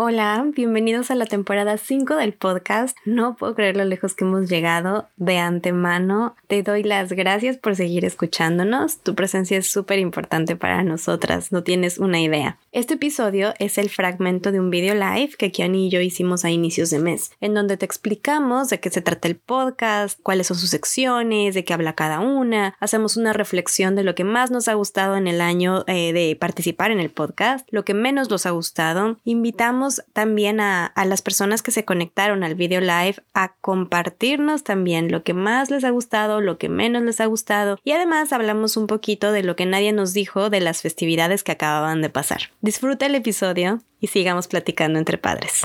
Hola, bienvenidos a la temporada 5 del podcast. No puedo creer lo lejos que hemos llegado. De antemano, te doy las gracias por seguir escuchándonos. Tu presencia es súper importante para nosotras, no tienes una idea. Este episodio es el fragmento de un video live que Kiani y yo hicimos a inicios de mes, en donde te explicamos de qué se trata el podcast, cuáles son sus secciones, de qué habla cada una. Hacemos una reflexión de lo que más nos ha gustado en el año eh, de participar en el podcast, lo que menos nos ha gustado. Invitamos también a, las personas que se conectaron al video live a compartirnos también lo que más les ha gustado, lo que menos les ha gustado y además hablamos un poquito de lo que nadie nos dijo de las festividades que acababan de pasar. Disfruta el episodio y sigamos platicando entre padres.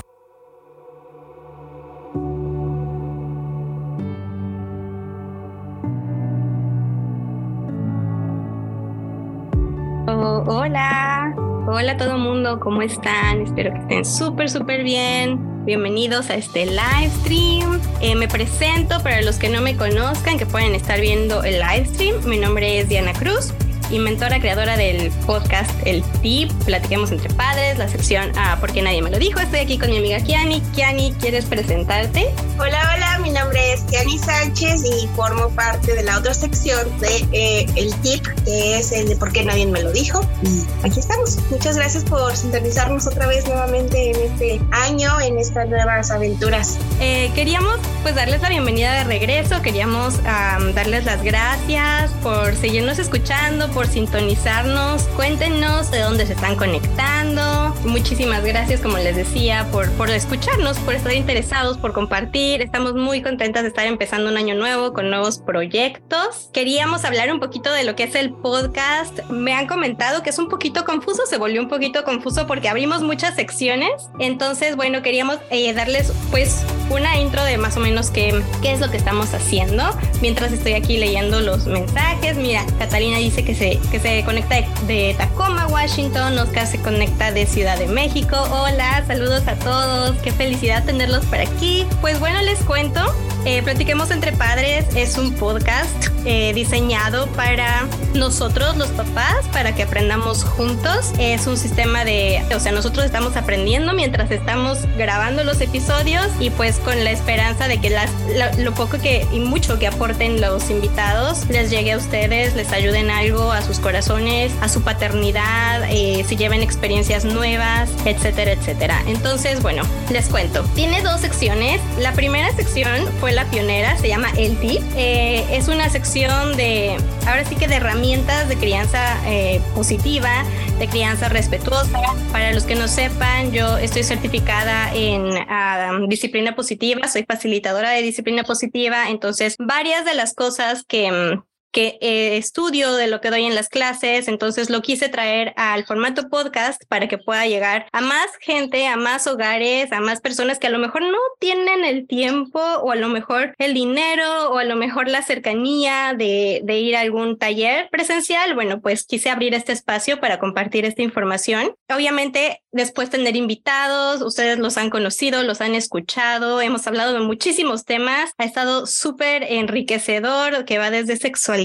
Oh, hola. Hola todo mundo, ¿cómo están? Espero que estén súper, súper bien. Bienvenidos a este live stream. Eh, me presento para los que no me conozcan, que pueden estar viendo el live stream. Mi nombre es Diana Cruz y mentora creadora del podcast El Tip, Platiquemos entre Padres, la sección Ah, porque nadie me lo dijo. Estoy aquí con mi amiga Kiani. Kiani, ¿quieres presentarte? Hola, hola, mi nombre es Kiani Sánchez y formo parte de la otra sección de eh, El Tip, que es el de por qué nadie me lo dijo. Y aquí estamos. Muchas gracias por sintonizarnos otra vez nuevamente en este año, en estas nuevas aventuras. Eh, queríamos pues darles la bienvenida de regreso, queríamos darles las gracias por seguirnos escuchando, por sintonizarnos. Cuéntenos de dónde se están conectando. Muchísimas gracias, como les decía, por, por escucharnos, por estar interesados, por compartir. Estamos muy contentas de estar empezando un año nuevo con nuevos proyectos. Queríamos hablar un poquito de lo que es el podcast. Me han comentado que es un poquito confuso, se volvió un poquito confuso porque abrimos muchas secciones. Entonces, bueno, queríamos eh, darles pues una intro de más o menos qué, qué es lo que estamos haciendo. Mientras estoy aquí leyendo los mensajes, mira, Catalina dice que se que se conecta de, Tacoma, Washington, Oscar se conecta de Ciudad de México. Hola, saludos a todos, qué felicidad tenerlos por aquí. Pues bueno, les cuento, eh, Platiquemos entre Padres es un podcast eh, diseñado para nosotros los papás, para que aprendamos juntos. Es un sistema de, o sea, nosotros estamos aprendiendo mientras estamos grabando los episodios y pues con la esperanza de que las, lo, poco que y mucho que aporten los invitados les llegue a ustedes, les ayuden algo a sus corazones, a su paternidad, eh, si lleven experiencias nuevas, etcétera, etcétera. Entonces, bueno, les cuento. Tiene dos secciones. La primera sección fue la pionera, se llama El Tip. Eh, es una sección de, ahora sí que de herramientas de crianza eh, positiva, de crianza respetuosa. Para los que no sepan, yo estoy certificada en ah, disciplina positiva, soy facilitadora de disciplina positiva, entonces varias de las cosas que mm, que eh, estudio de lo que doy en las clases, entonces lo quise traer al formato podcast para que pueda llegar a más gente, a más hogares, a más personas que a lo mejor no tienen el tiempo o a lo mejor el dinero o a lo mejor la cercanía de, de ir a algún taller presencial. Bueno, pues quise abrir este espacio para compartir esta información. Obviamente, después tener invitados, ustedes los han conocido, los han escuchado, hemos hablado de muchísimos temas, ha estado súper enriquecedor, que va desde sexualidad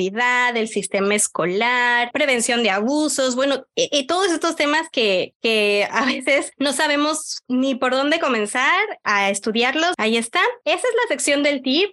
el sistema escolar, prevención de abusos, bueno, y, e todos estos temas que, que a veces no sabemos ni por dónde comenzar a estudiarlos. Ahí está. Esa es la sección del tip.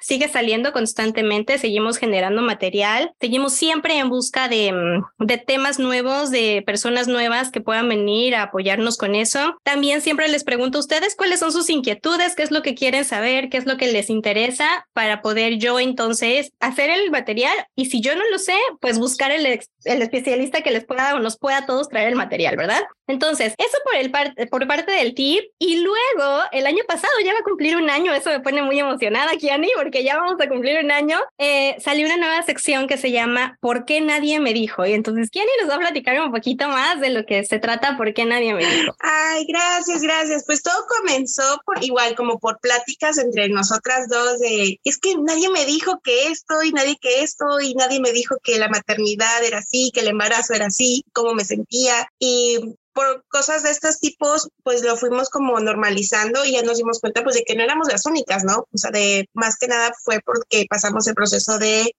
sigue saliendo constantemente, seguimos generando material, seguimos siempre en busca de, mm, de temas nuevos, de personas nuevas que puedan venir a apoyarnos con eso. También siempre les pregunto a ustedes cuáles son sus inquietudes, qué es lo que quieren saber, qué es lo que les interesa para poder yo entonces hacer el material y si yo no lo sé, pues buscar el, el especialista que les pueda o nos pueda a todos traer el material, ¿verdad? Entonces, eso por, el por parte del tip. Y luego, el año pasado ya va a cumplir un año, eso me pone muy emocionada, Kiani, porque ya vamos a cumplir un año. Eh, salió una nueva sección que se llama ¿Por qué nadie me dijo? Y entonces, Kiani nos va a platicar un poquito más de lo que se trata ¿Por qué nadie me dijo? Ay, gracias, gracias. Pues todo comenzó por igual, como por pláticas entre nosotras dos de, es que nadie me dijo que esto y nadie que esto y nadie me dijo que la maternidad era así, que el embarazo era así, cómo me sentía. Y por cosas de estos tipos, pues lo fuimos como normalizando y ya nos dimos cuenta pues de que no éramos las únicas, ¿no? O sea, de más que nada fue porque pasamos el proceso de,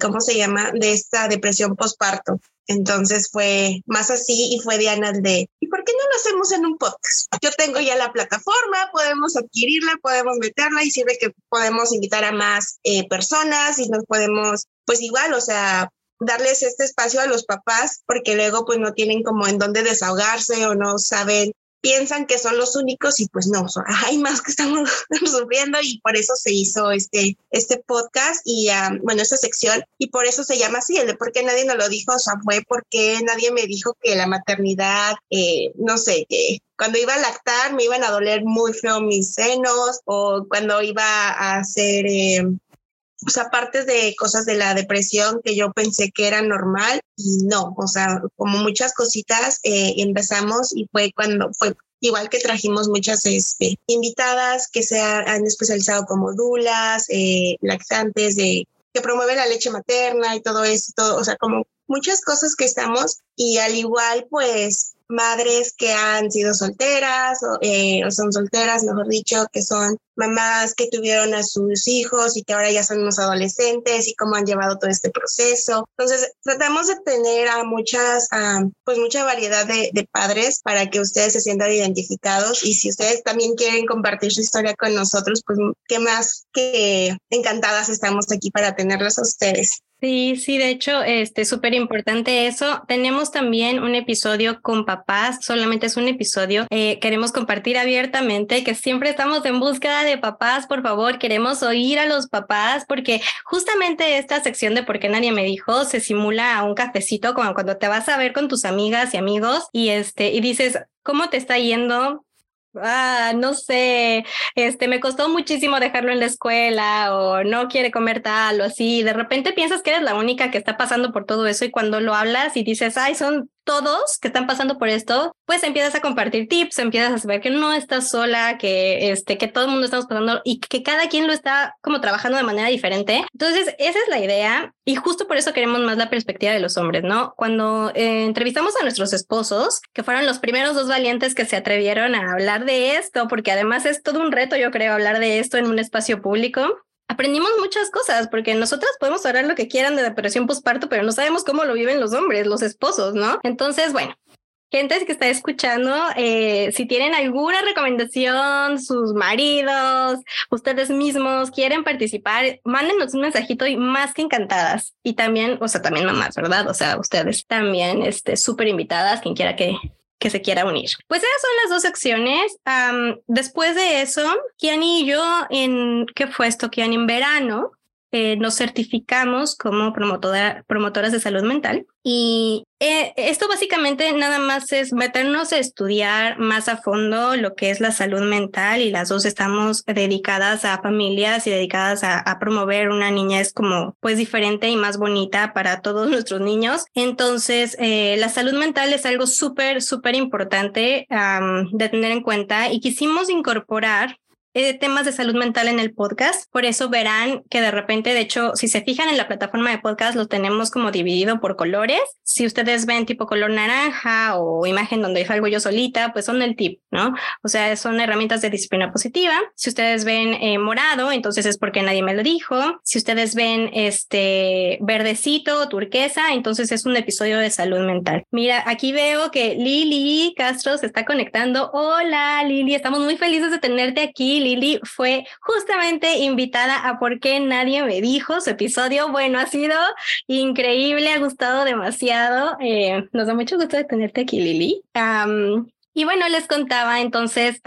¿cómo se llama? De esta depresión postparto. Entonces fue más así y fue Diana de, ¿y por qué no lo hacemos en un podcast? Yo tengo ya la plataforma, podemos adquirirla, podemos meterla y sirve que podemos invitar a más eh, personas y nos podemos, pues igual, o sea, darles este espacio a los papás porque luego pues no tienen como en dónde desahogarse o no saben piensan que son los únicos y pues no, hay más que estamos sufriendo y por eso se hizo este, este podcast y bueno, esta sección y por eso se llama así, el de por qué nadie nos lo dijo, o sea, fue porque nadie me dijo que la maternidad, eh, no sé, que cuando iba a lactar me iban a doler muy feo mis senos o cuando iba a hacer... Eh, o sea, partes de cosas de la depresión que yo pensé que era normal y no, o sea, como muchas cositas eh, empezamos y fue cuando fue igual que trajimos muchas este, invitadas que se han especializado como dulas, eh, lactantes, de, que promueven la leche materna y todo eso, o sea, como muchas cosas que estamos y al igual pues madres que han sido solteras eh, o, son solteras, mejor dicho, que son mamás que tuvieron a sus hijos y que ahora ya son unos adolescentes y cómo han llevado todo este proceso. Entonces, tratamos de tener a muchas, pues mucha variedad de, de, padres para que ustedes se sientan identificados y si ustedes también quieren compartir su historia con nosotros, pues qué más que encantadas estamos aquí para tenerlos a ustedes. Sí, sí, de hecho, este súper importante eso. Tenemos también un episodio con papás, solamente es un episodio. Eh, queremos compartir abiertamente que siempre estamos en búsqueda de papás, por favor, queremos oír a los papás porque justamente esta sección de por qué nadie me dijo se simula a un cafecito como cuando te vas a ver con tus amigas y amigos y este y dices, ¿cómo te está yendo? Ah, no sé, este, me costó muchísimo dejarlo en la escuela o no quiere comer tal o así. De repente piensas que eres la única que está pasando por todo eso y cuando lo hablas y dices, ay, son todos que están pasando por esto, pues empiezas a compartir tips, empiezas a saber que no estás sola, que este, que todo el mundo estamos pasando y que cada quien lo está como trabajando de manera diferente. Entonces, esa es la idea y justo por eso queremos más la perspectiva de los hombres, ¿no? Cuando eh, entrevistamos a nuestros esposos, que fueron los primeros dos valientes que se atrevieron a hablar de esto, porque además es todo un reto, yo creo, hablar de esto en un espacio público aprendimos muchas cosas, porque nosotras podemos hablar lo que quieran de depresión postparto, pero no sabemos cómo lo viven los hombres, los esposos, ¿no? Entonces, bueno, gente que está escuchando, eh, si tienen alguna recomendación, sus maridos, ustedes mismos quieren participar, mándenos un mensajito y más que encantadas. Y también, o sea, también mamás, ¿verdad? O sea, ustedes también, este, súper invitadas, quien quiera que que se quiera unir. Pues esas son las dos secciones. después de eso, Kiani y yo, en, ¿qué fue esto? Kiani en verano, eh, nos certificamos como promotora, promotoras de salud mental y eh, esto básicamente nada más es meternos a estudiar más a fondo lo que es la salud mental y las dos estamos dedicadas a familias y dedicadas a, promover una niñez como pues diferente y más bonita para todos nuestros niños. Entonces, eh, la salud mental es algo súper, súper importante de tener en cuenta y quisimos incorporar eh, temas de salud mental en el podcast. Por eso verán que de repente, de hecho, si se fijan en la plataforma de podcast, lo tenemos como dividido por colores. Si ustedes ven tipo color naranja o imagen donde salgo yo solita, pues son el tip, ¿no? O sea, son herramientas de disciplina positiva. Si ustedes ven eh, morado, entonces es porque nadie me lo dijo. Si ustedes ven este verdecito, turquesa, entonces es un episodio de salud mental. Mira, aquí veo que Lili Castro se está conectando. Hola, Lili, estamos muy felices de tenerte aquí. Lili fue justamente invitada a ¿Por qué nadie me dijo? Su episodio, bueno, ha sido increíble, ha gustado demasiado. Eh, nos da mucho gusto de tenerte aquí, Lili. y bueno, les contaba, entonces,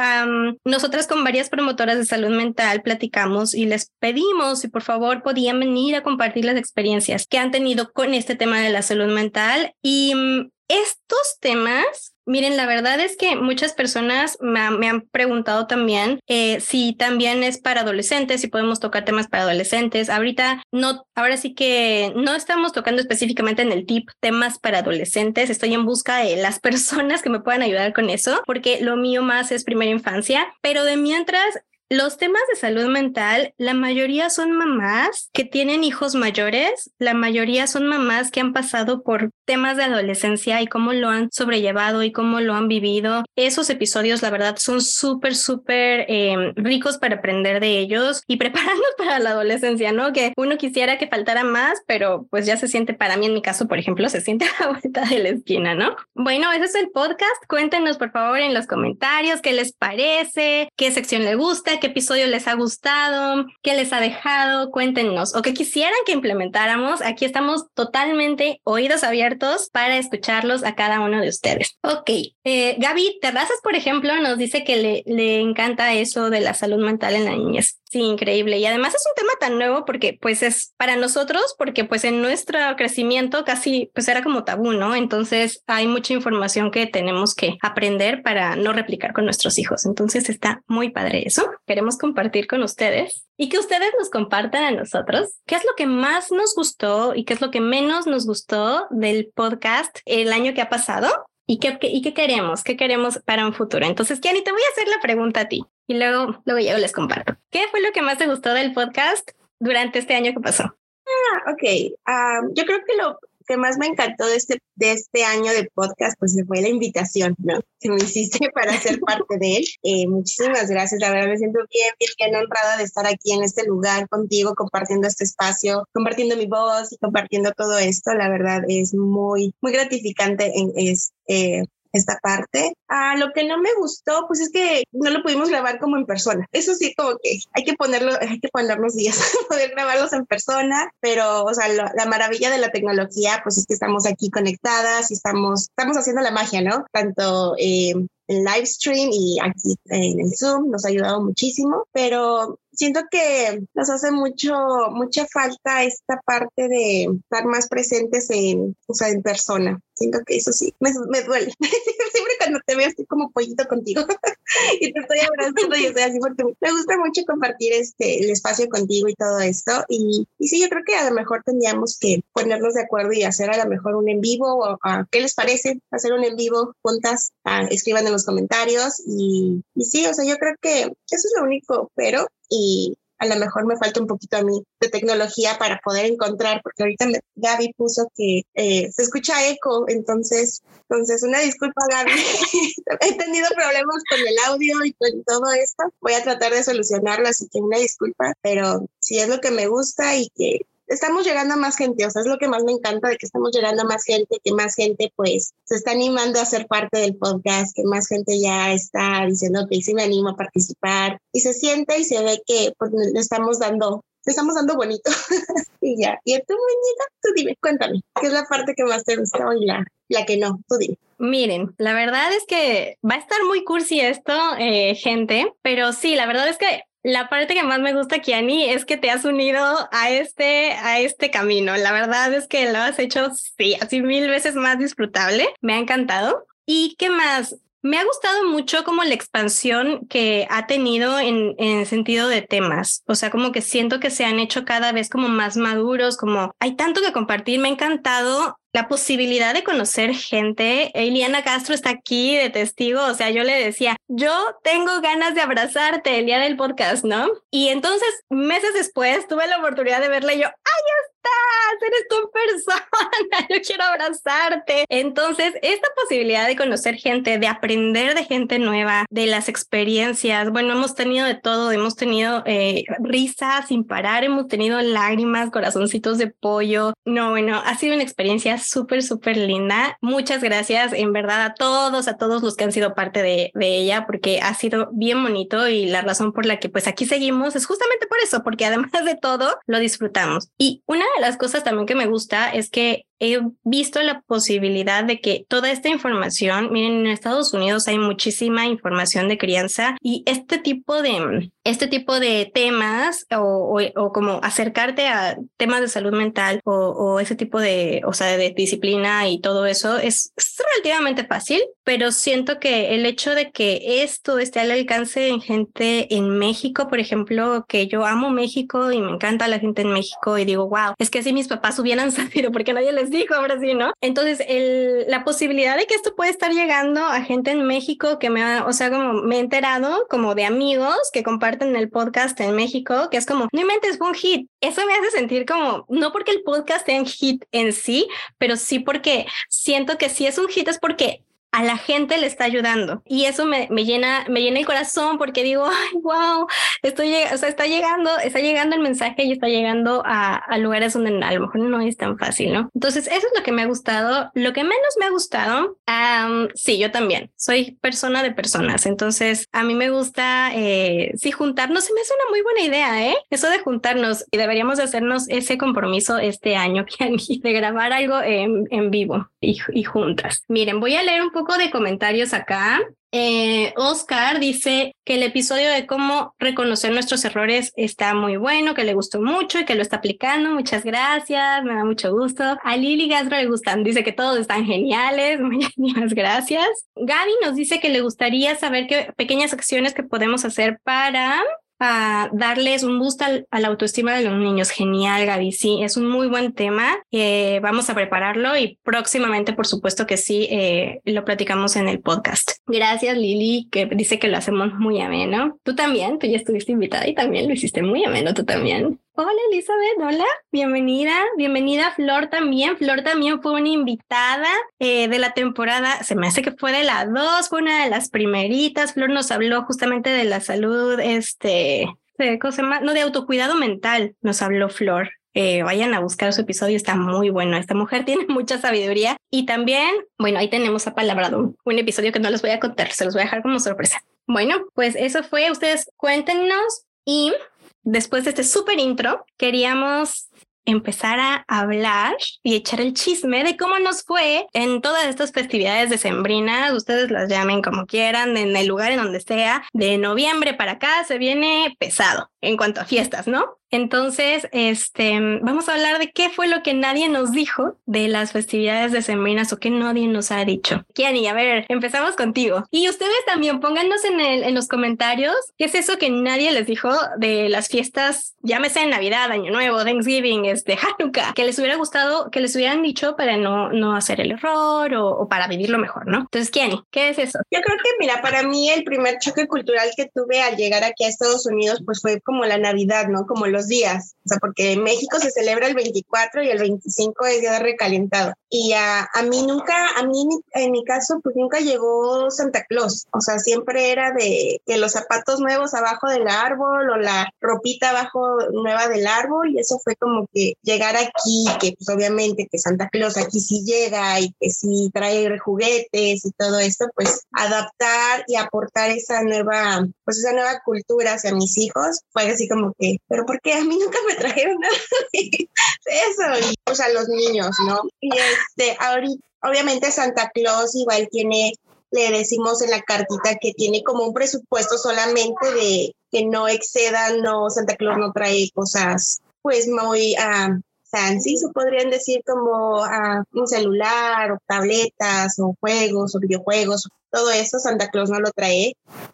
nosotras con varias promotoras de salud mental platicamos y les pedimos si por favor podían venir a compartir las experiencias que han tenido con este tema de la salud mental. Y mm, estos temas Miren, la verdad es que muchas personas me, han preguntado también eh, si también es para adolescentes, si podemos tocar temas para adolescentes. Ahorita no, ahora sí que no estamos tocando específicamente en el tip temas para adolescentes. Estoy en busca de las personas que me puedan ayudar con eso, porque lo mío más es primera infancia, pero de mientras los temas de salud mental, la mayoría son mamás que tienen hijos mayores, la mayoría son mamás que han pasado por temas de adolescencia y cómo lo han sobrellevado y cómo lo han vivido. Esos episodios, la verdad, son súper, súper em, ricos para aprender de ellos y prepararnos para la adolescencia, ¿no? Que uno quisiera que faltara más, pero pues ya se siente, para mí en mi caso, por ejemplo, se siente a la vuelta de la esquina, ¿no? Bueno, ese es el podcast. Cuéntenos, por favor, en los comentarios qué les parece, qué sección les gusta, qué episodio les ha gustado, qué les ha dejado, cuéntenos o qué quisieran que implementáramos. Aquí estamos totalmente oídos abiertos para escucharlos a cada uno de ustedes. Ok, eh, Gaby Terrazas, por ejemplo, nos dice que le, le encanta eso de la salud mental en la niñez. Sí, increíble. Y además es un tema tan nuevo porque pues es para nosotros, porque pues en nuestro crecimiento casi pues era como tabú, ¿no? Entonces hay mucha información que tenemos que aprender para no replicar con nuestros hijos. Entonces está muy padre eso. Queremos compartir con ustedes y que ustedes nos compartan a nosotros qué es lo que más nos gustó y qué es lo que menos nos gustó del podcast el año que ha pasado. ¿Y qué, qué, ¿Y qué queremos? ¿Qué queremos para un futuro? Entonces, Kiani, te voy a hacer la pregunta a ti y luego, luego yo les comparto. ¿Qué fue lo que más te gustó del podcast durante este año que pasó? Ah, ok. Um, yo creo que lo que más me encantó de este, de este año de podcast, pues fue la invitación, ¿no? Que me hiciste para ser parte de él. Eh, muchísimas gracias. La verdad me siento bien, bien, bien honrada de estar aquí en este lugar contigo, compartiendo este espacio, compartiendo mi voz y compartiendo todo esto. La verdad es muy, muy gratificante en, es, eh, esta parte. Ah, lo que no me gustó, pues es que no lo pudimos grabar como en persona. Eso sí, como que hay que ponerlo, hay que ponernos días poder grabarlos en persona, pero, o sea, la maravilla de la tecnología, pues es que estamos aquí conectadas y estamos, estamos haciendo la magia, ¿no? Tanto eh, en live stream y aquí en el Zoom nos ha ayudado muchísimo, pero siento que nos hace mucho, mucha falta esta parte de estar más presentes en, o sea, en persona. Siento que eso sí, me, me duele. Siempre cuando te veo estoy como pollito contigo y te estoy abrazando y estoy así porque me gusta mucho compartir este, el espacio contigo y todo esto. Y, y sí, yo creo que a lo mejor tendríamos que ponernos de acuerdo y hacer a lo mejor un en vivo o a, ¿qué les parece? Hacer un en vivo juntas, ah, escriban en los comentarios y, y sí, o sea, yo creo que eso es lo único, pero y a lo mejor me falta un poquito a mí de tecnología para poder encontrar, porque ahorita Gaby puso que eh, se escucha eco, entonces, entonces una disculpa Gaby, he tenido problemas con el audio y con todo esto, voy a tratar de solucionarlo, así que una disculpa, pero si es lo que me gusta y que estamos llegando a más gente, o sea, es lo que más me encanta de que estamos llegando a más gente, que más gente pues se está animando a ser parte del podcast, que más gente ya está diciendo que sí me animo a participar y se siente y se ve que pues, le estamos dando le estamos dando bonito y ya. Y tú, muñeca, tú dime, cuéntame, ¿qué es la parte que más te gustó y la, la que no? Tú dime. Miren, la verdad es que va a estar muy cursi esto, eh, gente, pero sí, la verdad es que la parte que más me gusta, Kiani, es que te has unido a este, a este camino. La verdad es que lo has hecho, sí, así mil veces más disfrutable. Me ha encantado. ¿Y qué más? Me ha gustado mucho como la expansión que ha tenido en, en sentido de temas. O sea, como que siento que se han hecho cada vez como más maduros, como hay tanto que compartir. Me ha encantado la posibilidad de conocer gente. Eliana Castro está aquí de testigo, o sea, yo le decía, yo tengo ganas de abrazarte el día del podcast, ¿no? Y entonces, meses después, tuve la oportunidad de verla y yo, ¡ay, estás! Eres tu persona, yo quiero abrazarte. Entonces, esta posibilidad de conocer gente, de aprender de gente nueva, de las experiencias, bueno, hemos tenido de todo, hemos tenido eh, risas sin parar, hemos tenido lágrimas, corazoncitos de pollo. No, bueno, ha sido una experiencia súper, súper linda. Muchas gracias en verdad a todos, a todos los que han sido parte de, de, ella, porque ha sido bien bonito y la razón por la que pues aquí seguimos es justamente por eso, porque además de todo lo disfrutamos. Y una de las cosas también que me gusta es que he visto la posibilidad de que toda esta información, miren, en Estados Unidos hay muchísima información de crianza y este tipo de, este tipo de temas o, o, como acercarte a temas de salud mental o, o, ese tipo de, o sea, de disciplina y todo eso es, es relativamente fácil, pero siento que el hecho de que esto esté al alcance en gente en México, por ejemplo, que yo amo México y me encanta la gente en México y digo, wow, es que si mis papás hubieran sabido porque nadie les dijo ahora sí, ¿no? Entonces, el, la posibilidad de que esto puede estar llegando a gente en México que me ha, o sea, como me he enterado como de amigos que comparten el podcast en México, que es como, no inventes, fue un hit. Eso me hace sentir como, no porque el podcast sea un hit en sí, pero sí porque siento que si es un hit es porque a la gente le está ayudando. Y eso me, me, llena, me llena el corazón porque digo, ay, wow, estoy, o sea, está llegando, está llegando el mensaje y está llegando a, a, lugares donde a lo mejor no es tan fácil, ¿no? Entonces, eso es lo que me ha gustado. Lo que menos me ha gustado, um, sí, yo también. Soy persona de personas. Entonces, a mí me gusta, eh, juntarnos. Se me hace una muy buena idea, ¿eh? Eso de juntarnos y deberíamos hacernos ese compromiso este año, de grabar algo en, en vivo y, juntas. Miren, voy a leer un poco de comentarios acá. Eh, Oscar dice que el episodio de cómo reconocer nuestros errores está muy bueno, que le gustó mucho y que lo está aplicando. Muchas gracias, me da mucho gusto. A Lili Gastro le gustan, dice que todos están geniales. Muchas gracias. Gaby nos dice que le gustaría saber qué pequeñas acciones que podemos hacer para a darles un boost a la autoestima de los niños. Genial, Gaby. Sí, es un muy buen tema. Eh, vamos a prepararlo y próximamente, por supuesto que sí, eh, lo platicamos en el podcast. Gracias, Lili, que dice que lo hacemos muy ameno. Tú también, tú ya estuviste invitada y también lo hiciste muy ameno, tú también. Hola Elizabeth, hola, bienvenida, bienvenida Flor también. Flor también fue una invitada eh, de la temporada, se me hace que fue de la dos, fue una de las primeritas. Flor nos habló justamente de la salud, este, de cosa más, no de autocuidado mental, nos habló Flor. Eh, vayan a buscar su episodio, está muy bueno. Esta mujer tiene mucha sabiduría y también, bueno, ahí tenemos a Palabrado, un episodio que no les voy a contar, se los voy a dejar como sorpresa. Bueno, pues eso fue. Ustedes cuéntenos y después de este súper intro, queríamos empezar a hablar y echar el chisme de cómo nos fue en todas estas festividades decembrinas, ustedes las llamen como quieran, en el lugar en donde sea, de noviembre para acá se viene pesado en cuanto a fiestas, ¿no? Entonces, este, vamos a hablar de qué fue lo que nadie nos dijo de las festividades decembrinas o que nadie nos ha dicho. Kiani, a ver, empezamos contigo. Y ustedes también pónganos en, el, en los comentarios qué es eso que nadie les dijo de las fiestas, llámese Navidad, Año Nuevo, Thanksgiving, este, Hanukkah, que les hubiera gustado, que les hubieran dicho para no, no hacer el error o, o para vivirlo mejor, ¿no? Entonces, Kiani, ¿qué es eso? Yo creo que, mira, para mí el primer choque cultural que tuve al llegar aquí a Estados Unidos, pues fue como la Navidad, ¿no? Como los días, o sea, porque en México se celebra el 24 y el 25 es día de recalentado. Y a, a mí nunca, a mí en mi caso, pues nunca llegó Santa Claus, o sea, siempre era de que los zapatos nuevos abajo del árbol o la ropita abajo nueva del árbol y eso fue como que llegar aquí, que pues obviamente que Santa Claus aquí sí llega y que sí trae juguetes y todo esto, pues adaptar y aportar esa nueva, pues esa nueva cultura hacia mis hijos fue así como que, pero ¿por qué a mí nunca me trajeron nada de eso? Y pues a los niños, ¿no? Y este, ahorita, obviamente Santa Claus igual tiene, le decimos en la cartita que tiene como un presupuesto solamente de que no excedan, no, Santa Claus no trae cosas pues muy uh, fancy, se podrían decir como uh, un celular o tabletas o juegos o videojuegos todo eso Santa Claus no lo trae.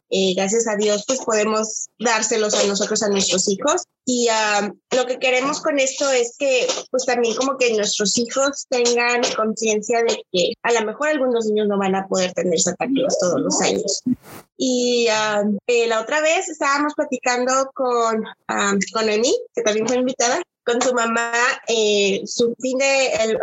Eh, gracias a Dios, pues podemos dárselos a nosotros, a nuestros hijos. Y uh, lo que queremos con esto es que, pues también como que nuestros hijos tengan conciencia de que a lo mejor algunos niños no van a poder tener Santa Claus todos los años. Y uh, eh, la otra vez estábamos platicando con, um, con Emi, que también fue invitada, con su mamá eh, su fin de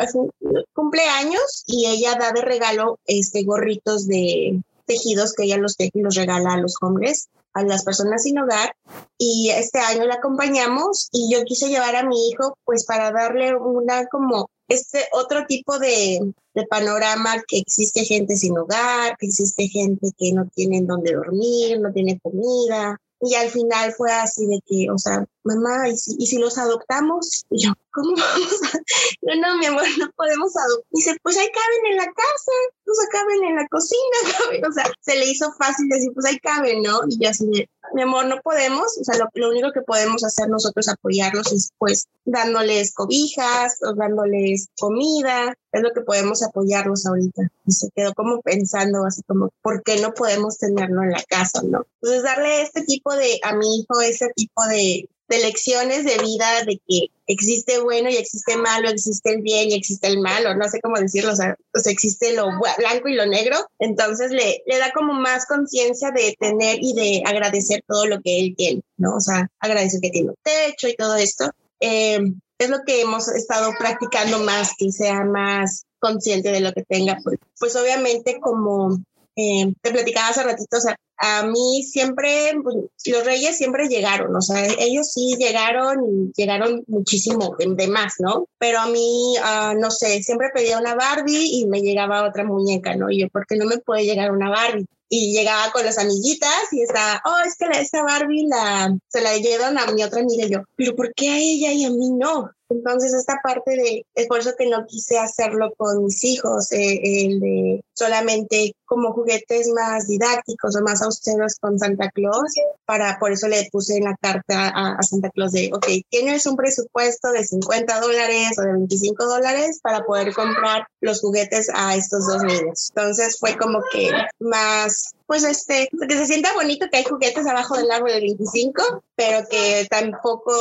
cumpleaños y ella da de regalo este gorritos de tejidos que ella los, los regala a los hombres a las personas sin hogar. Y este año la acompañamos y yo quise llevar a mi hijo pues para darle una como este otro tipo de, de panorama que existe gente sin hogar, que existe gente que no tiene dónde dormir, no tiene comida, y al final fue así de que, o sea, mamá, ¿y si, ¿y si los adoptamos? Y yo, ¿cómo vamos a...? No, no, mi amor, no podemos adoptar. Dice, pues ahí caben en la casa, pues ahí caben en la cocina, O sea, se le hizo fácil decir, pues ahí caben, ¿no? Y yo así de, mi amor, no podemos, o sea, lo, lo, único que podemos hacer nosotros apoyarlos es pues dándoles cobijas o dándoles comida, es lo que podemos apoyarlos ahorita. Y se quedó como pensando así como, ¿por qué no podemos tenerlo en la casa, no? Entonces darle este tipo de, a mi hijo, ese tipo de, de lecciones de vida, de que existe bueno y existe malo, existe el bien y existe el malo, no sé cómo decirlo, o sea, pues existe lo blanco y lo negro, entonces le, le da como más conciencia de tener y de agradecer todo lo que él tiene, ¿no? O sea, agradecer que tiene un techo y todo esto. Eh, es lo que hemos estado practicando más, que sea más consciente de lo que tenga. Pues, pues obviamente como eh, te platicaba hace ratito, o sea, a mí siempre, pues, los reyes siempre llegaron, o sea, ellos sí llegaron llegaron muchísimo de, más, ¿no? Pero a mí, ah, no sé, siempre pedía una Barbie y me llegaba otra muñeca, ¿no? Y yo, ¿por qué no me puede llegar una Barbie? Y llegaba con las amiguitas y estaba, oh, es que la, esta Barbie la, se la llevan a mi otra amiga y yo, pero ¿por qué a ella y a mí no? Entonces, esta parte de, es por eso que no quise hacerlo con mis hijos, eh, el de solamente como juguetes más didácticos o más austeros con Santa Claus, para, por eso le puse en la carta a, Santa Claus de, ok, tienes un presupuesto de 50 dólares o de 25 dólares para poder comprar los juguetes a estos dos niños. Entonces, fue como que más pues este, que se sienta bonito que hay juguetes abajo del árbol del 25, pero que tampoco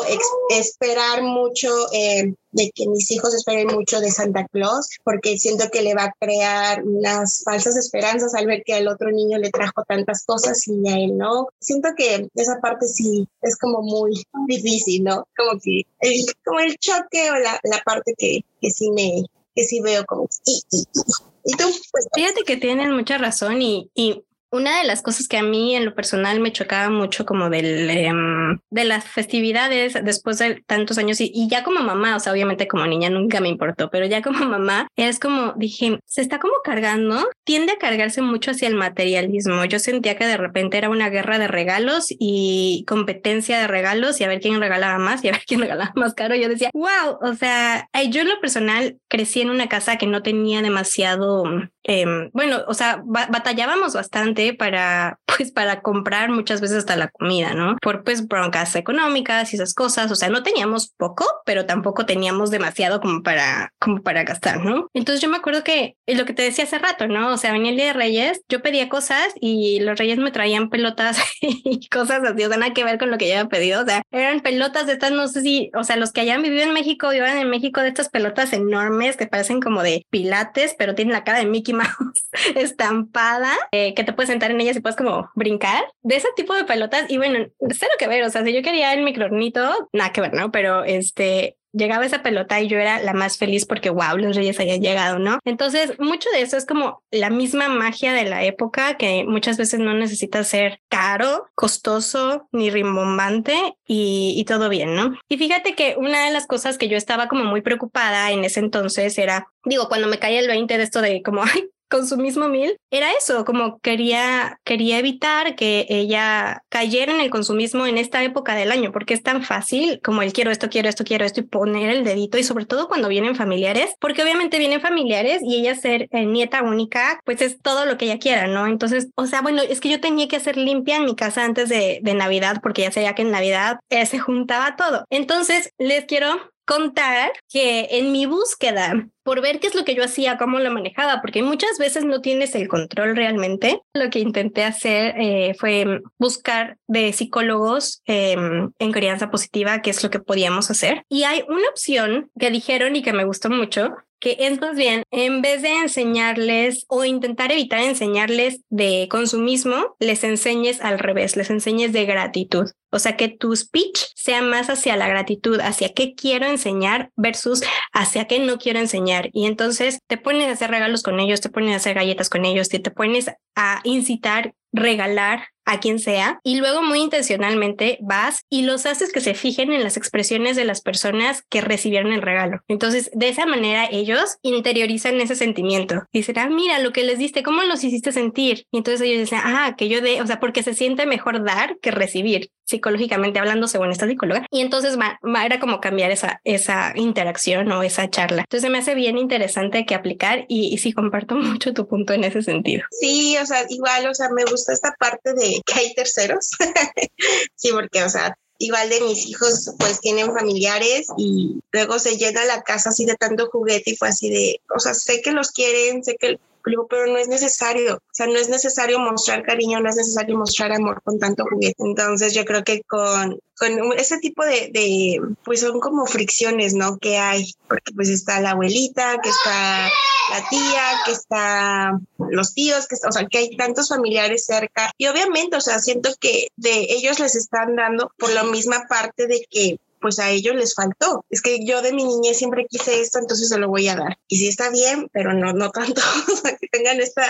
esperar mucho eh, de que mis hijos esperen mucho de Santa Claus, porque siento que le va a crear unas falsas esperanzas al ver que al otro niño le trajo tantas cosas y a él no. Siento que esa parte sí es como muy difícil, ¿no? Como que el, como el choque o la, la parte que, que sí me, que sí veo como... Y, y, tú, pues, Fíjate que tienen mucha razón y, y una de las cosas que a mí en lo personal me chocaba mucho como del, em, de las festividades después de tantos años y, ya como mamá, o sea, obviamente como niña nunca me importó, pero ya como mamá es como dije, se está como cargando, tiende a cargarse mucho hacia el materialismo. Yo sentía que de repente era una guerra de regalos y competencia de regalos y a ver quién regalaba más y a ver quién regalaba más caro. Yo decía, wow, o sea, yo en lo personal crecí en una casa que no tenía demasiado Em, bueno, o sea, batallábamos bastante para, pues, para comprar muchas veces hasta la comida, ¿no? Por, pues, broncas económicas y esas cosas. O sea, no teníamos poco, pero tampoco teníamos demasiado como para, como para gastar, ¿no? Entonces yo me acuerdo que lo que te decía hace rato, ¿no? O sea, venía el Día de Reyes, yo pedía cosas y los Reyes me traían pelotas y cosas así, o sea, nada que ver con lo que yo había pedido. O sea, eran pelotas de estas, no sé si, o sea, los que hayan vivido en México, vivan en México de estas pelotas enormes que parecen como de pilates, pero tienen la cara de Mickey estampada, eh, que te puedes sentar en ellas y puedes como brincar, de ese tipo de pelotas. Y bueno, cero que ver, o sea, si yo quería el microornito, nada que ver, ¿no? Pero este, llegaba esa pelota y yo era la más feliz porque wow, los reyes habían llegado, ¿no? Entonces, mucho de eso es como la misma magia de la época que muchas veces no necesita ser caro, costoso ni rimbombante y, y, todo bien, ¿no? Y fíjate que una de las cosas que yo estaba como muy preocupada en ese entonces era, digo, cuando me caía el 20 de esto de como, ay, consumismo mil era eso, como quería, quería evitar que ella cayera en el consumismo en esta época del año, porque es tan fácil como el quiero esto, quiero esto, quiero esto y poner el dedito y sobre todo cuando vienen familiares, porque obviamente vienen familiares y ella ser eh, nieta única, pues es todo lo que ella quiera, ¿no? Entonces, o sea, bueno, es que yo tenía que hacer limpia en mi casa antes de, de Navidad, porque ya sabía que en Navidad eh, se juntaba todo. Entonces, les quiero contar que en mi búsqueda por ver qué es lo que yo hacía, cómo lo manejaba, porque muchas veces no tienes el control realmente. Lo que intenté hacer eh, fue buscar de psicólogos em, en crianza positiva qué es lo que podíamos hacer. Y hay una opción que dijeron y que me gustó mucho, que es más bien, en vez de enseñarles o intentar evitar enseñarles de consumismo, les enseñes al revés, les enseñes de gratitud. O sea, que tu speech sea más hacia la gratitud, hacia qué quiero enseñar versus hacia qué no quiero enseñar. Y entonces te pones a hacer regalos con ellos, te pones a hacer galletas con ellos, te, te pones a incitar, regalar a quien sea y luego muy intencionalmente vas y los haces que se fijen en las expresiones de las personas que recibieron el regalo. Entonces, de esa manera ellos interiorizan ese sentimiento. Dicen, ah, mira lo que les diste, ¿cómo los hiciste sentir? Y entonces ellos dicen, ah, que yo de, o sea, porque se siente mejor dar que recibir psicológicamente hablando, según esta psicóloga. Y entonces va, era como cambiar esa, esa interacción o esa charla. Entonces me hace bien interesante que aplicar y, y sí comparto mucho tu punto en ese sentido. Sí, o sea, igual, o sea, me gusta esta parte de que hay terceros. sí, porque, o sea, igual de mis hijos pues tienen familiares y luego se llena la casa así de tanto juguete y fue así de, o sea, sé que los quieren, sé que pero no es necesario, o sea, no es necesario mostrar cariño, no es necesario mostrar amor con tanto juguete. Entonces yo creo que con, con ese tipo de, de, pues son como fricciones, ¿no? Que hay, porque pues está la abuelita, que está la tía, que está los tíos, que o sea, que hay tantos familiares cerca. Y obviamente, o sea, siento que de ellos les están dando por la misma parte de que pues a ellos les faltó. Es que yo de mi niñez siempre quise esto, entonces se lo voy a dar. Y sí está bien, pero no, no tanto, o sea, que tengan esta,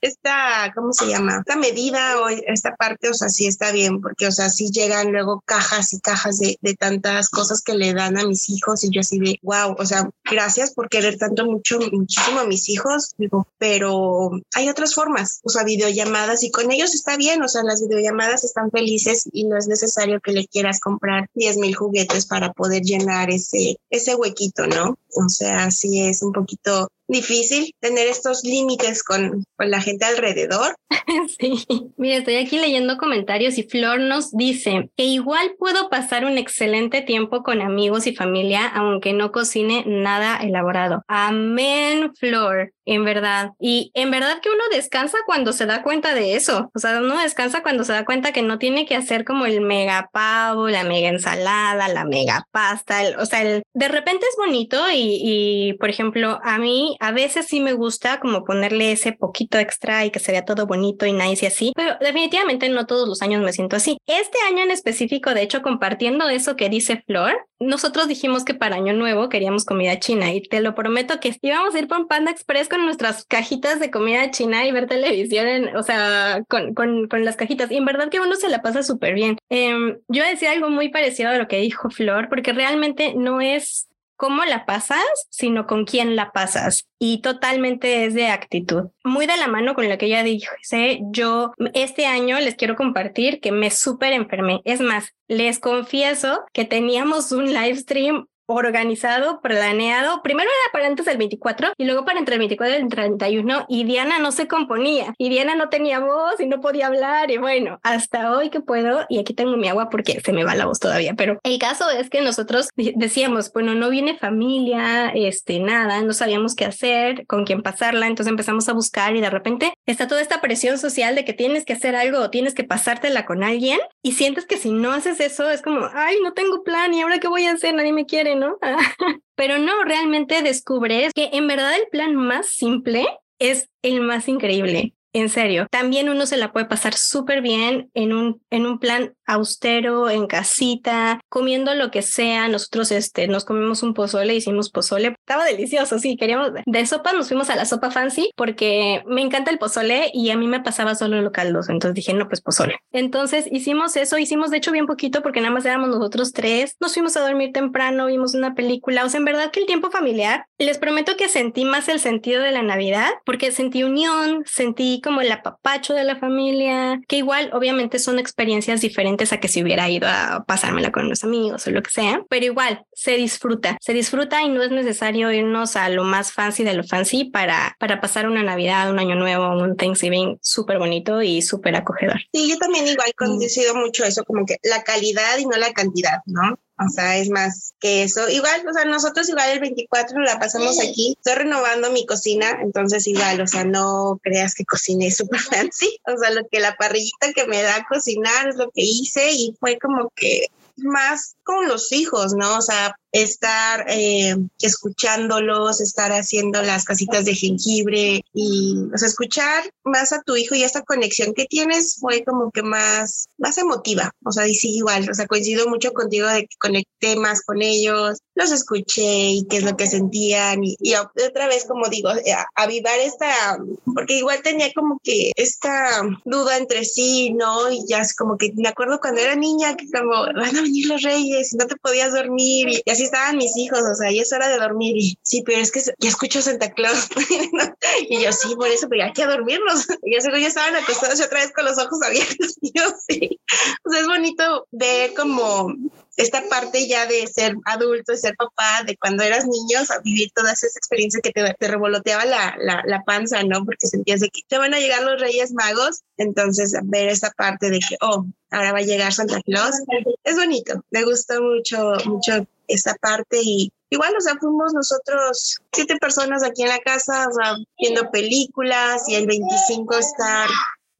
esta, ¿cómo se llama? Esta medida o esta parte, o sea, sí está bien, porque, o sea, sí llegan luego cajas y cajas de, de tantas cosas que le dan a mis hijos y yo así de, wow, o sea, gracias por querer tanto, mucho, muchísimo a mis hijos, digo, pero hay otras formas, o sea, videollamadas y con ellos está bien, o sea, las videollamadas están felices y no es necesario que le quieras comprar 10 mil juguetes para poder llenar ese, ese huequito, ¿no? O sea, sí es un poquito difícil tener estos límites con, con, la gente alrededor. Sí, mira, estoy aquí leyendo comentarios y Flor nos dice que igual puedo pasar un excelente tiempo con amigos y familia aunque no cocine nada elaborado. Amén, Flor, en verdad. Y en verdad que uno descansa cuando se da cuenta de eso. O sea, uno descansa cuando se da cuenta que no tiene que hacer como el mega pavo, la mega ensalada, la mega pasta. o sea, el, de repente es bonito y, y, por ejemplo, a mí a veces sí me gusta como ponerle ese poquito extra y que se todo bonito y nice y así, pero definitivamente no todos los años me siento así. Este año en específico, de hecho, compartiendo eso que dice Flor, nosotros dijimos que para Año Nuevo queríamos comida china y te lo prometo que íbamos a ir por Panda Express con nuestras cajitas de comida china y ver televisión, o sea, con, con, con, las cajitas. Y en verdad que uno se la pasa súper bien. Eh, yo decía algo muy parecido a lo que dijo Flor, porque realmente no es cómo la pasas, sino con quién la pasas. Y totalmente es de actitud. Muy de la mano con lo que ella dice, yo este año les quiero compartir que me súper enfermé. Es más, les confieso que teníamos un live stream organizado, planeado. Primero era para antes del 24 y luego para entre el 24 y el 31 y Diana no se componía y Diana no tenía voz y no podía hablar y bueno, hasta hoy que puedo y aquí tengo mi agua porque se me va la voz todavía, pero el caso es que nosotros decíamos, bueno, no viene familia, este, nada, no sabíamos qué hacer, con quién pasarla, entonces empezamos a buscar y de repente está toda esta presión social de que tienes que hacer algo o tienes que pasártela con alguien y sientes que si no haces eso es como, ay, no tengo plan y ahora qué voy a hacer, nadie me quiere, ¿no? Pero no, realmente descubres que en verdad el plan más simple es el más increíble. En serio, también uno se la puede pasar súper bien en un, en un plan austero, en casita, comiendo lo que sea. Nosotros este, nos comimos un pozole, hicimos pozole. Estaba delicioso, sí, queríamos. De sopa nos fuimos a la sopa fancy porque me encanta el pozole y a mí me pasaba solo lo caldoso. Entonces dije, no, pues pozole. Entonces hicimos eso, hicimos de hecho bien poquito porque nada más éramos nosotros tres. Nos fuimos a dormir temprano, vimos una película. O sea, en verdad que el tiempo familiar, les prometo que sentí más el sentido de la Navidad porque sentí unión, sentí como el apapacho de la familia, que igual obviamente son experiencias diferentes a que si hubiera ido a pasármela con los amigos o lo que sea, pero igual se disfruta, se disfruta y no es necesario irnos a lo más fancy de lo fancy para, para pasar una Navidad, un año nuevo, un Thanksgiving súper bonito y súper acogedor. Sí, yo también igual coincido mucho eso, como que la calidad y no la cantidad, ¿no? O sea, es más que eso. Igual, o sea, nosotros igual el 24 la pasamos aquí. Estoy renovando mi cocina, entonces igual, o sea, no creas que cociné súper fancy. O sea, lo que la parrillita que me da a cocinar es lo que hice y fue como que más con los hijos, ¿no? O sea, estar eh, escuchándolos, estar haciendo las casitas de jengibre y, o sea, escuchar más a tu hijo y esta conexión que tienes fue como que más, más emotiva. O sea, y sí, igual, o sea, coincido mucho contigo de que conecté más con ellos, los escuché y qué es lo que sentían y, otra vez, como digo, eh, avivar esta, porque igual tenía como que esta duda entre sí, ¿no? Y ya es como que me acuerdo cuando era niña que como van a venir los reyes y no te podías dormir y, así estaban mis hijos, o sea, y es hora de dormir. Y sí, pero es que ya escucho Santa Claus y yo sí, por eso, pero ya hay que dormirnos. Y yo ya estaban acostados y otra vez con los ojos abiertos. Y yo sí, o sea, es bonito ver como esta parte ya de ser adulto, de ser papá, de cuando eras niño, a vivir todas esas experiencias que te, te revoloteaba la, la, la, panza, ¿no? Porque sentías de que te van a llegar los Reyes Magos, entonces ver esa parte de que, oh, ahora va a llegar Santa Claus, es bonito, me gusta mucho, mucho esa parte y igual, o sea, fuimos nosotros siete personas aquí en la casa, o sea, viendo películas y el 25 estar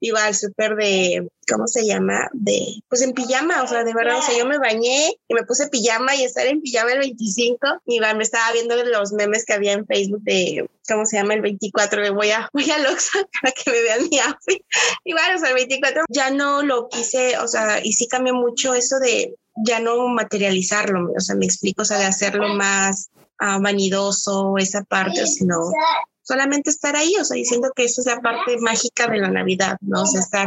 iba al súper de, ¿cómo se llama? De, pues en pijama, o sea, de verdad, o sea, yo me bañé y me puse pijama y estar en pijama el 25, y me estaba viendo los memes que había en Facebook de, ¿cómo se llama? El 24, de voy a, voy a Loxa para que me vean mi outfit. Igual, o sea, el 24 ya no lo quise, o sea, y sí cambió mucho eso de ya no materializarlo, o sea, me explico, o sea, de hacerlo más uh, vanidoso, esa parte, sino solamente estar ahí, o sea, diciendo que esa es la parte mágica de la Navidad, ¿no? O sea, estar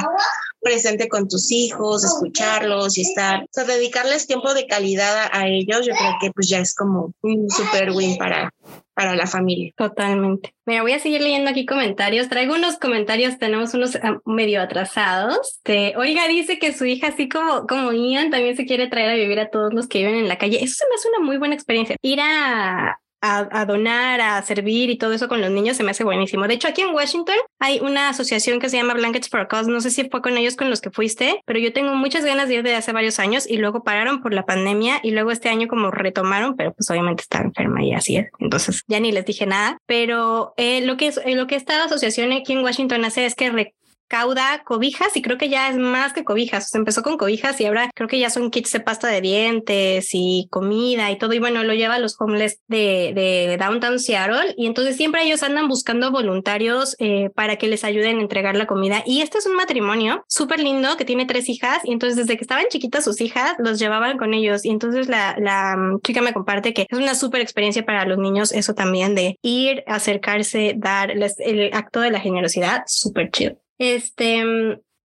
presente con tus hijos, escucharlos y estar, o sea, dedicarles tiempo de calidad a, ellos, yo creo que pues ya es como un super win para, para la familia. Totalmente. Mira, voy a seguir leyendo aquí comentarios. Traigo unos comentarios, tenemos unos ah, medio atrasados. De, Olga dice que su hija, así como, como Ian, también se quiere traer a vivir a todos los que viven en la calle. Eso se me hace una muy buena experiencia. Ir a, a, donar, a servir y todo eso con los niños se me hace buenísimo. De hecho, aquí en Washington hay una asociación que se llama Blankets for a Cause. No sé si fue con ellos con los que fuiste, pero yo tengo muchas ganas de ir desde hace varios años y luego pararon por la pandemia y luego este año como retomaron, pero pues obviamente está enferma y así es. Entonces ya ni les dije nada, pero eh, lo, que es, lo que esta asociación aquí en Washington hace es que cauda cobijas y creo que ya es más que cobijas. empezó con cobijas y ahora creo que ya son kits de pasta de dientes y comida y todo. Y bueno, lo lleva a los homeless de, de Downtown Seattle. Y entonces siempre ellos andan buscando voluntarios eh, para que les ayuden a entregar la comida. Y este es un matrimonio súper lindo que tiene tres hijas. Y entonces desde que estaban chiquitas sus hijas los llevaban con ellos. Y entonces la, la mm, chica me comparte que es una súper experiencia para los niños eso también de ir, acercarse, dar el acto de la generosidad, súper chido. Este,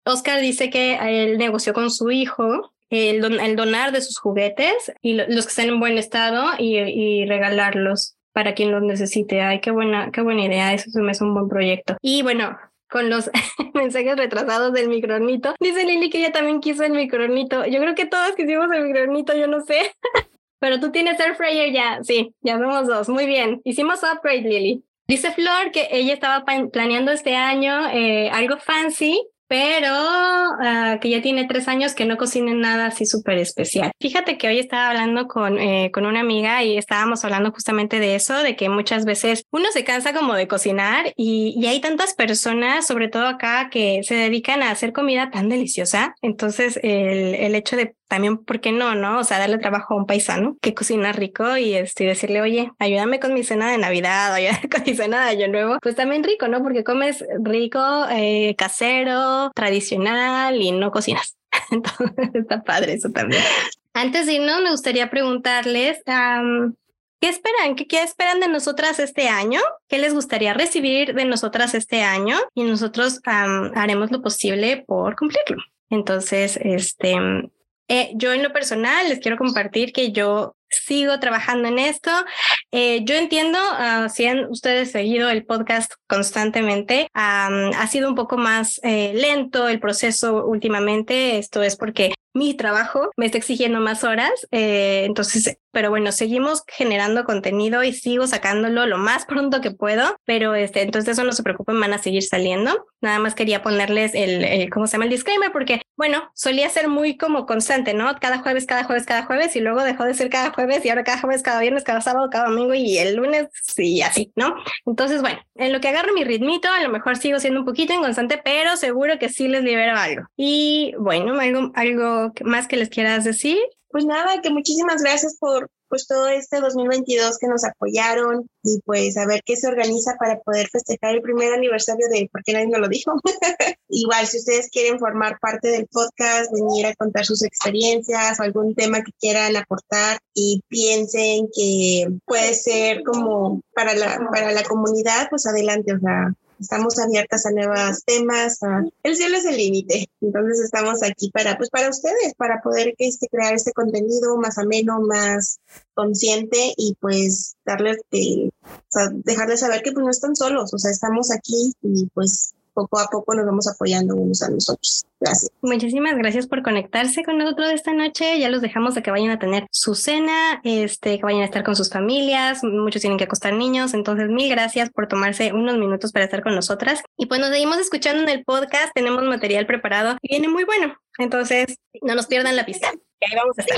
Oscar dice que él negoció con su hijo el, donar de sus juguetes y los que están en buen estado y, regalarlos para quien los necesite. Ay, qué buena, qué buena idea. Eso me es un buen proyecto. Y bueno, con los mensajes retrasados del micronito. Dice Lili que ella también quiso el micronito. Yo creo que todos quisimos el micronito, yo no sé. Pero tú tienes air fryer ya. Sí, ya somos dos. Muy bien. Hicimos upgrade, Lili. Dice Flor que ella estaba planeando este año eh, algo fancy, pero ah, que ya tiene tres años que no cocina nada así súper especial. Fíjate que hoy estaba hablando con, eh, con una amiga y estábamos hablando justamente de eso, de que muchas veces uno se cansa como de cocinar y, y hay tantas personas, sobre todo acá, que se dedican a hacer comida tan deliciosa. Entonces, el, el hecho de también, ¿por qué no, no? O sea, darle trabajo a un paisano que cocina rico y este, decirle, oye, ayúdame con mi cena de Navidad, ayúdame con mi cena de Año Nuevo, pues también rico, ¿no? Porque comes rico, eh, casero, tradicional y no cocinas. Entonces, está padre eso también. Antes de irnos, me gustaría preguntarles, ¿Qué esperan? ¿Qué, ¿Qué, esperan de nosotras este año? ¿Qué les gustaría recibir de nosotras este año? Y nosotros haremos lo posible por cumplirlo. Entonces, este, eh, yo en lo personal les quiero compartir que yo sigo trabajando en esto. Eh, yo entiendo, uh, si han ustedes seguido el podcast constantemente, ha sido un poco más eh, lento el proceso últimamente. Esto es porque mi trabajo me está exigiendo más horas. Eh, entonces, pero bueno, seguimos generando contenido y sigo sacándolo lo más pronto que puedo. Pero este, entonces eso no se preocupen, van a seguir saliendo. Nada más quería ponerles el, el, ¿cómo se llama? El disclaimer, porque bueno, solía ser muy como constante, ¿no? Cada jueves, cada jueves, cada jueves y luego dejó de ser cada jueves y ahora cada jueves, cada viernes, cada sábado, cada domingo y el lunes y así, ¿no? Entonces, bueno, en lo que agarro mi ritmito, a lo mejor sigo siendo un poquito inconstante, pero seguro que sí les libero algo. Y bueno, algo, algo más que les quieras decir? Pues nada, que muchísimas gracias por pues todo este 2022 que nos apoyaron y pues a ver qué se organiza para poder festejar el primer aniversario de ¿Por qué nadie nos lo dijo? Igual, si ustedes quieren formar parte del podcast, venir a contar sus experiencias o algún tema que quieran aportar y piensen que puede ser como para la, para la comunidad, pues adelante, o sea, estamos abiertas a nuevos temas, el cielo es el límite, entonces estamos aquí para, pues para ustedes, para poder este, crear este contenido más ameno, más consciente y pues darles, de, dejarles saber que pues no están solos, o sea, estamos aquí y pues poco a poco nos vamos apoyando unos a nosotros. Gracias. Muchísimas gracias por conectarse con nosotros esta noche. Ya los dejamos de que vayan a tener su cena, este, que vayan a estar con sus familias. Muchos tienen que acostar niños. Entonces, mil gracias por tomarse unos minutos para estar con nosotras. Y pues nos seguimos escuchando en el podcast. Tenemos material preparado y viene muy bueno. Entonces, no nos pierdan la pista. que ahí vamos a estar.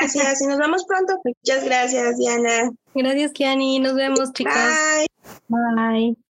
Gracias y nos vemos pronto. Muchas gracias, Diana. Gracias, Kiani. Nos vemos, chicas. Bye. Bye.